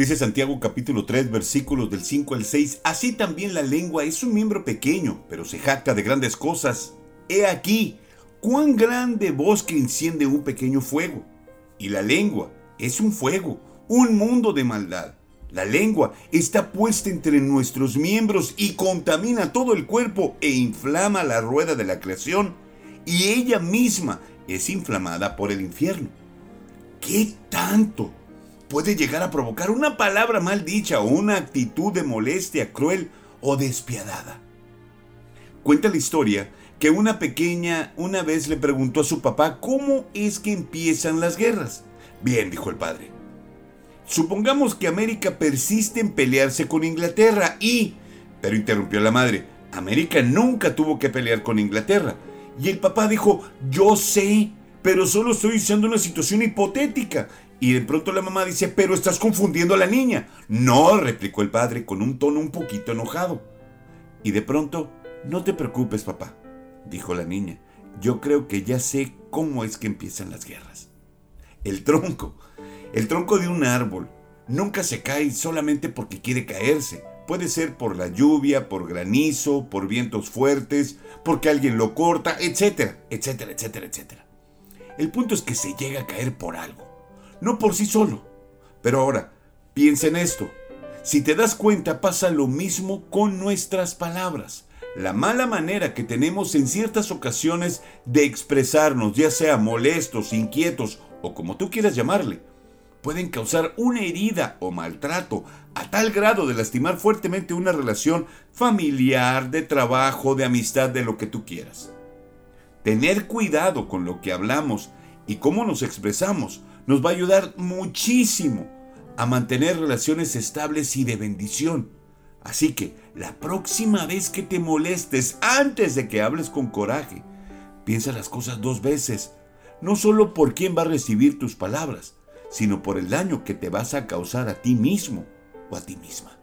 Dice Santiago capítulo 3 versículos del 5 al 6, así también la lengua es un miembro pequeño, pero se jacta de grandes cosas. He aquí, cuán grande bosque enciende un pequeño fuego. Y la lengua es un fuego, un mundo de maldad. La lengua está puesta entre nuestros miembros y contamina todo el cuerpo e inflama la rueda de la creación y ella misma es inflamada por el infierno. ¿Qué tanto puede llegar a provocar una palabra mal dicha o una actitud de molestia cruel o despiadada? Cuenta la historia que una pequeña una vez le preguntó a su papá cómo es que empiezan las guerras. Bien, dijo el padre Supongamos que América persiste en pelearse con Inglaterra y... Pero interrumpió la madre, América nunca tuvo que pelear con Inglaterra. Y el papá dijo, yo sé, pero solo estoy diciendo una situación hipotética. Y de pronto la mamá dice, pero estás confundiendo a la niña. No, replicó el padre con un tono un poquito enojado. Y de pronto, no te preocupes, papá, dijo la niña. Yo creo que ya sé cómo es que empiezan las guerras. El tronco el tronco de un árbol nunca se cae solamente porque quiere caerse. Puede ser por la lluvia, por granizo, por vientos fuertes, porque alguien lo corta, etcétera, etcétera, etcétera, etcétera. El punto es que se llega a caer por algo, no por sí solo. Pero ahora, piensa en esto. Si te das cuenta, pasa lo mismo con nuestras palabras. La mala manera que tenemos en ciertas ocasiones de expresarnos, ya sea molestos, inquietos o como tú quieras llamarle, pueden causar una herida o maltrato a tal grado de lastimar fuertemente una relación familiar, de trabajo, de amistad, de lo que tú quieras. Tener cuidado con lo que hablamos y cómo nos expresamos nos va a ayudar muchísimo a mantener relaciones estables y de bendición. Así que la próxima vez que te molestes, antes de que hables con coraje, piensa las cosas dos veces, no solo por quién va a recibir tus palabras, sino por el daño que te vas a causar a ti mismo o a ti misma.